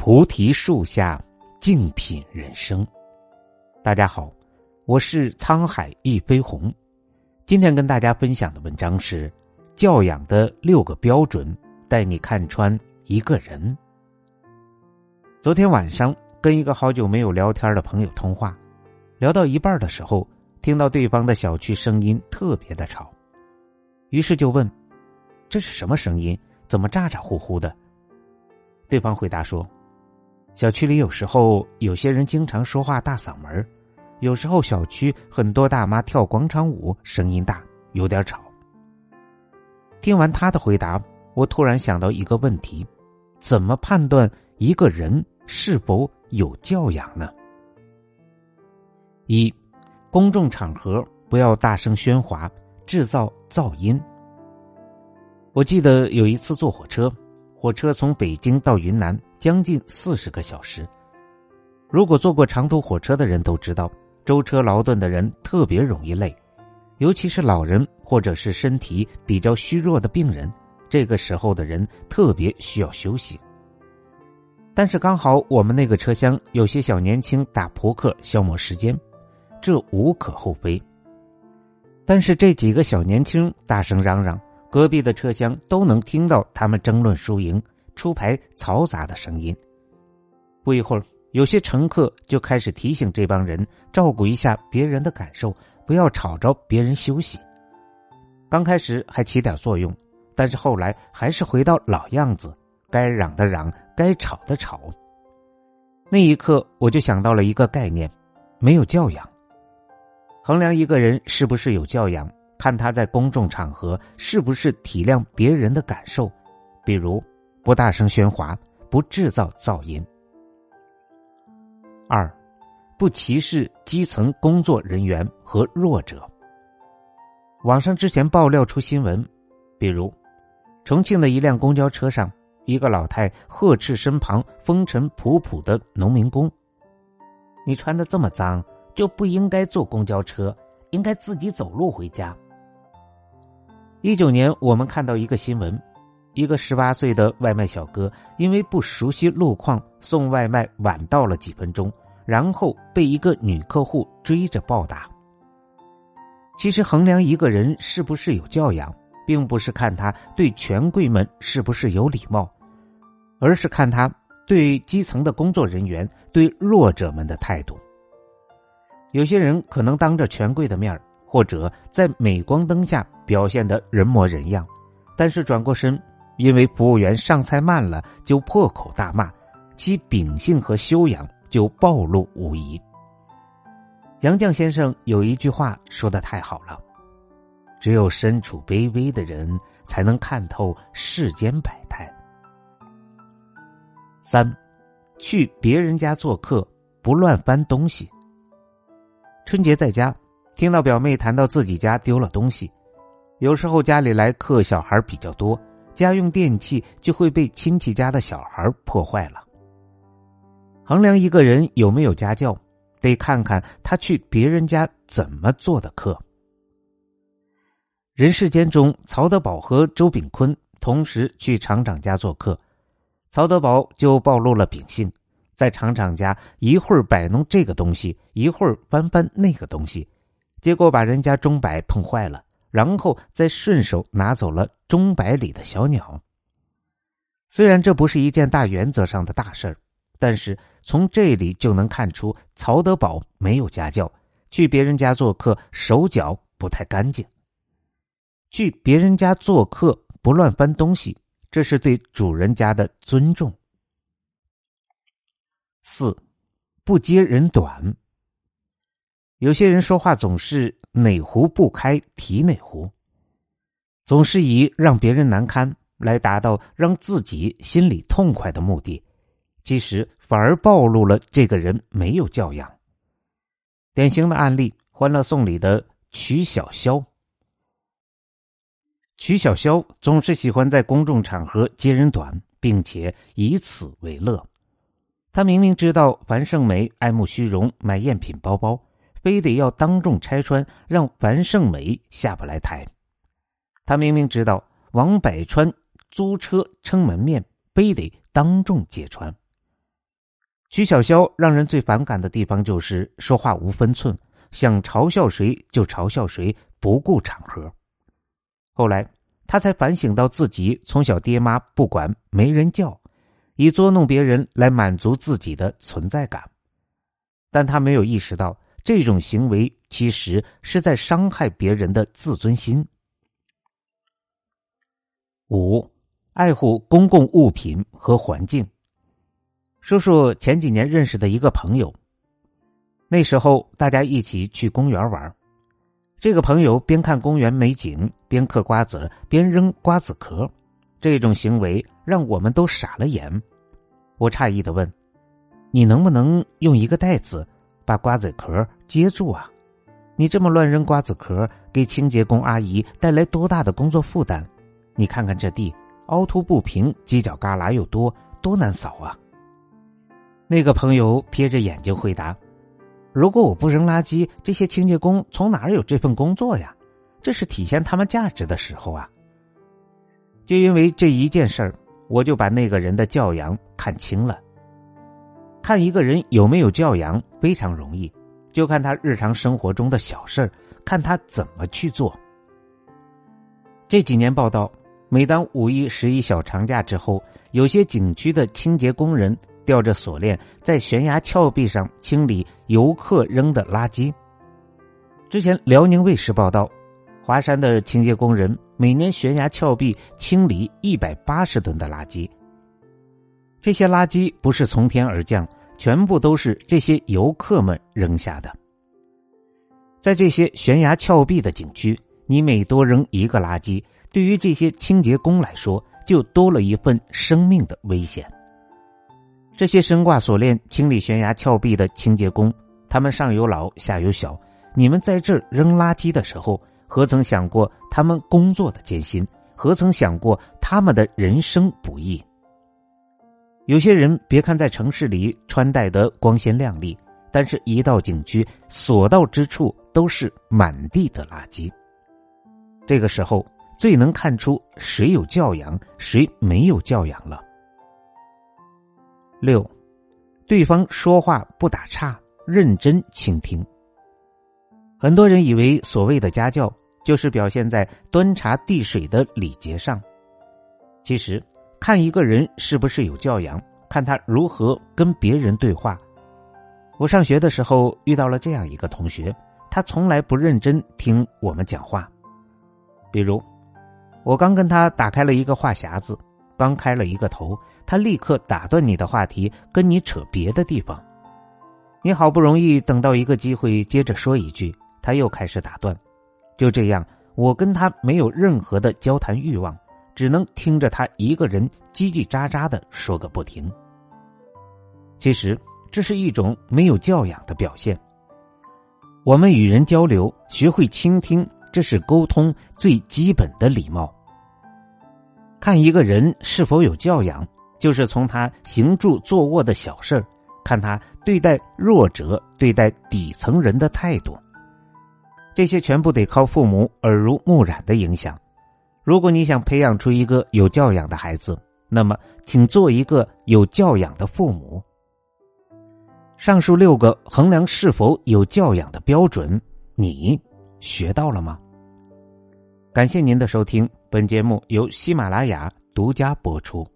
菩提树下，静品人生。大家好，我是沧海一飞鸿。今天跟大家分享的文章是《教养的六个标准》，带你看穿一个人。昨天晚上跟一个好久没有聊天的朋友通话，聊到一半的时候，听到对方的小区声音特别的吵，于是就问：“这是什么声音？怎么咋咋呼呼的？”对方回答说。小区里有时候有些人经常说话大嗓门有时候小区很多大妈跳广场舞，声音大，有点吵。听完他的回答，我突然想到一个问题：怎么判断一个人是否有教养呢？一，公众场合不要大声喧哗，制造噪音。我记得有一次坐火车。火车从北京到云南将近四十个小时。如果坐过长途火车的人都知道，舟车劳顿的人特别容易累，尤其是老人或者是身体比较虚弱的病人，这个时候的人特别需要休息。但是刚好我们那个车厢有些小年轻打扑克消磨时间，这无可厚非。但是这几个小年轻大声嚷嚷。隔壁的车厢都能听到他们争论输赢、出牌嘈杂的声音。不一会儿，有些乘客就开始提醒这帮人照顾一下别人的感受，不要吵着别人休息。刚开始还起点作用，但是后来还是回到老样子，该嚷的嚷，该吵的吵。那一刻，我就想到了一个概念：没有教养。衡量一个人是不是有教养。看他在公众场合是不是体谅别人的感受，比如不大声喧哗，不制造噪音。二，不歧视基层工作人员和弱者。网上之前爆料出新闻，比如重庆的一辆公交车上，一个老太呵斥身旁风尘仆仆的农民工：“你穿的这么脏，就不应该坐公交车，应该自己走路回家。”一九年，我们看到一个新闻：一个十八岁的外卖小哥因为不熟悉路况，送外卖晚到了几分钟，然后被一个女客户追着暴打。其实，衡量一个人是不是有教养，并不是看他对权贵们是不是有礼貌，而是看他对基层的工作人员、对弱者们的态度。有些人可能当着权贵的面或者在镁光灯下。表现的人模人样，但是转过身，因为服务员上菜慢了，就破口大骂，其秉性和修养就暴露无遗。杨绛先生有一句话说的太好了：“只有身处卑微的人，才能看透世间百态。”三，去别人家做客，不乱翻东西。春节在家，听到表妹谈到自己家丢了东西。有时候家里来客小孩比较多，家用电器就会被亲戚家的小孩破坏了。衡量一个人有没有家教，得看看他去别人家怎么做的客。人世间中，曹德宝和周炳坤同时去厂长家做客，曹德宝就暴露了秉性，在厂长家一会儿摆弄这个东西，一会儿翻翻那个东西，结果把人家钟摆碰坏了。然后再顺手拿走了钟摆里的小鸟。虽然这不是一件大原则上的大事儿，但是从这里就能看出曹德宝没有家教，去别人家做客手脚不太干净。去别人家做客不乱翻东西，这是对主人家的尊重。四，不揭人短。有些人说话总是哪壶不开提哪壶，总是以让别人难堪来达到让自己心里痛快的目的，其实反而暴露了这个人没有教养。典型的案例，《欢乐颂》里的曲小潇。曲小潇总是喜欢在公众场合揭人短，并且以此为乐。他明明知道樊胜美爱慕虚荣，买赝品包包。非得要当众拆穿，让樊胜美下不来台。他明明知道王百川租车撑门面，非得当众揭穿。曲小潇让人最反感的地方就是说话无分寸，想嘲笑谁就嘲笑谁，不顾场合。后来他才反省到自己从小爹妈不管，没人教，以捉弄别人来满足自己的存在感。但他没有意识到，这种行为其实是在伤害别人的自尊心。五，爱护公共物品和环境。说说前几年认识的一个朋友。那时候大家一起去公园玩，这个朋友边看公园美景，边嗑瓜子，边扔瓜子壳，这种行为让我们都傻了眼。我诧异的问：“你能不能用一个袋子把瓜子壳接住啊？你这么乱扔瓜子壳，给清洁工阿姨带来多大的工作负担？你看看这地凹凸不平，犄角旮旯又多，多难扫啊！”那个朋友瞥着眼睛回答：“如果我不扔垃圾，这些清洁工从哪儿有这份工作呀？这是体现他们价值的时候啊！”就因为这一件事儿，我就把那个人的教养看清了。看一个人有没有教养非常容易，就看他日常生活中的小事儿，看他怎么去做。这几年报道，每当五一、十一小长假之后，有些景区的清洁工人。吊着锁链在悬崖峭壁上清理游客扔的垃圾。之前辽宁卫视报道，华山的清洁工人每年悬崖峭壁清理一百八十吨的垃圾。这些垃圾不是从天而降，全部都是这些游客们扔下的。在这些悬崖峭壁的景区，你每多扔一个垃圾，对于这些清洁工来说，就多了一份生命的危险。这些身挂锁链清理悬崖峭壁的清洁工，他们上有老下有小，你们在这儿扔垃圾的时候，何曾想过他们工作的艰辛？何曾想过他们的人生不易？有些人别看在城市里穿戴得光鲜亮丽，但是一到景区，所到之处都是满地的垃圾。这个时候最能看出谁有教养，谁没有教养了。六，对方说话不打岔，认真倾听。很多人以为所谓的家教就是表现在端茶递水的礼节上，其实看一个人是不是有教养，看他如何跟别人对话。我上学的时候遇到了这样一个同学，他从来不认真听我们讲话。比如，我刚跟他打开了一个话匣子。刚开了一个头，他立刻打断你的话题，跟你扯别的地方。你好不容易等到一个机会，接着说一句，他又开始打断。就这样，我跟他没有任何的交谈欲望，只能听着他一个人叽叽喳喳的说个不停。其实这是一种没有教养的表现。我们与人交流，学会倾听，这是沟通最基本的礼貌。看一个人是否有教养，就是从他行住坐卧的小事看他对待弱者、对待底层人的态度。这些全部得靠父母耳濡目染的影响。如果你想培养出一个有教养的孩子，那么请做一个有教养的父母。上述六个衡量是否有教养的标准，你学到了吗？感谢您的收听。本节目由喜马拉雅独家播出。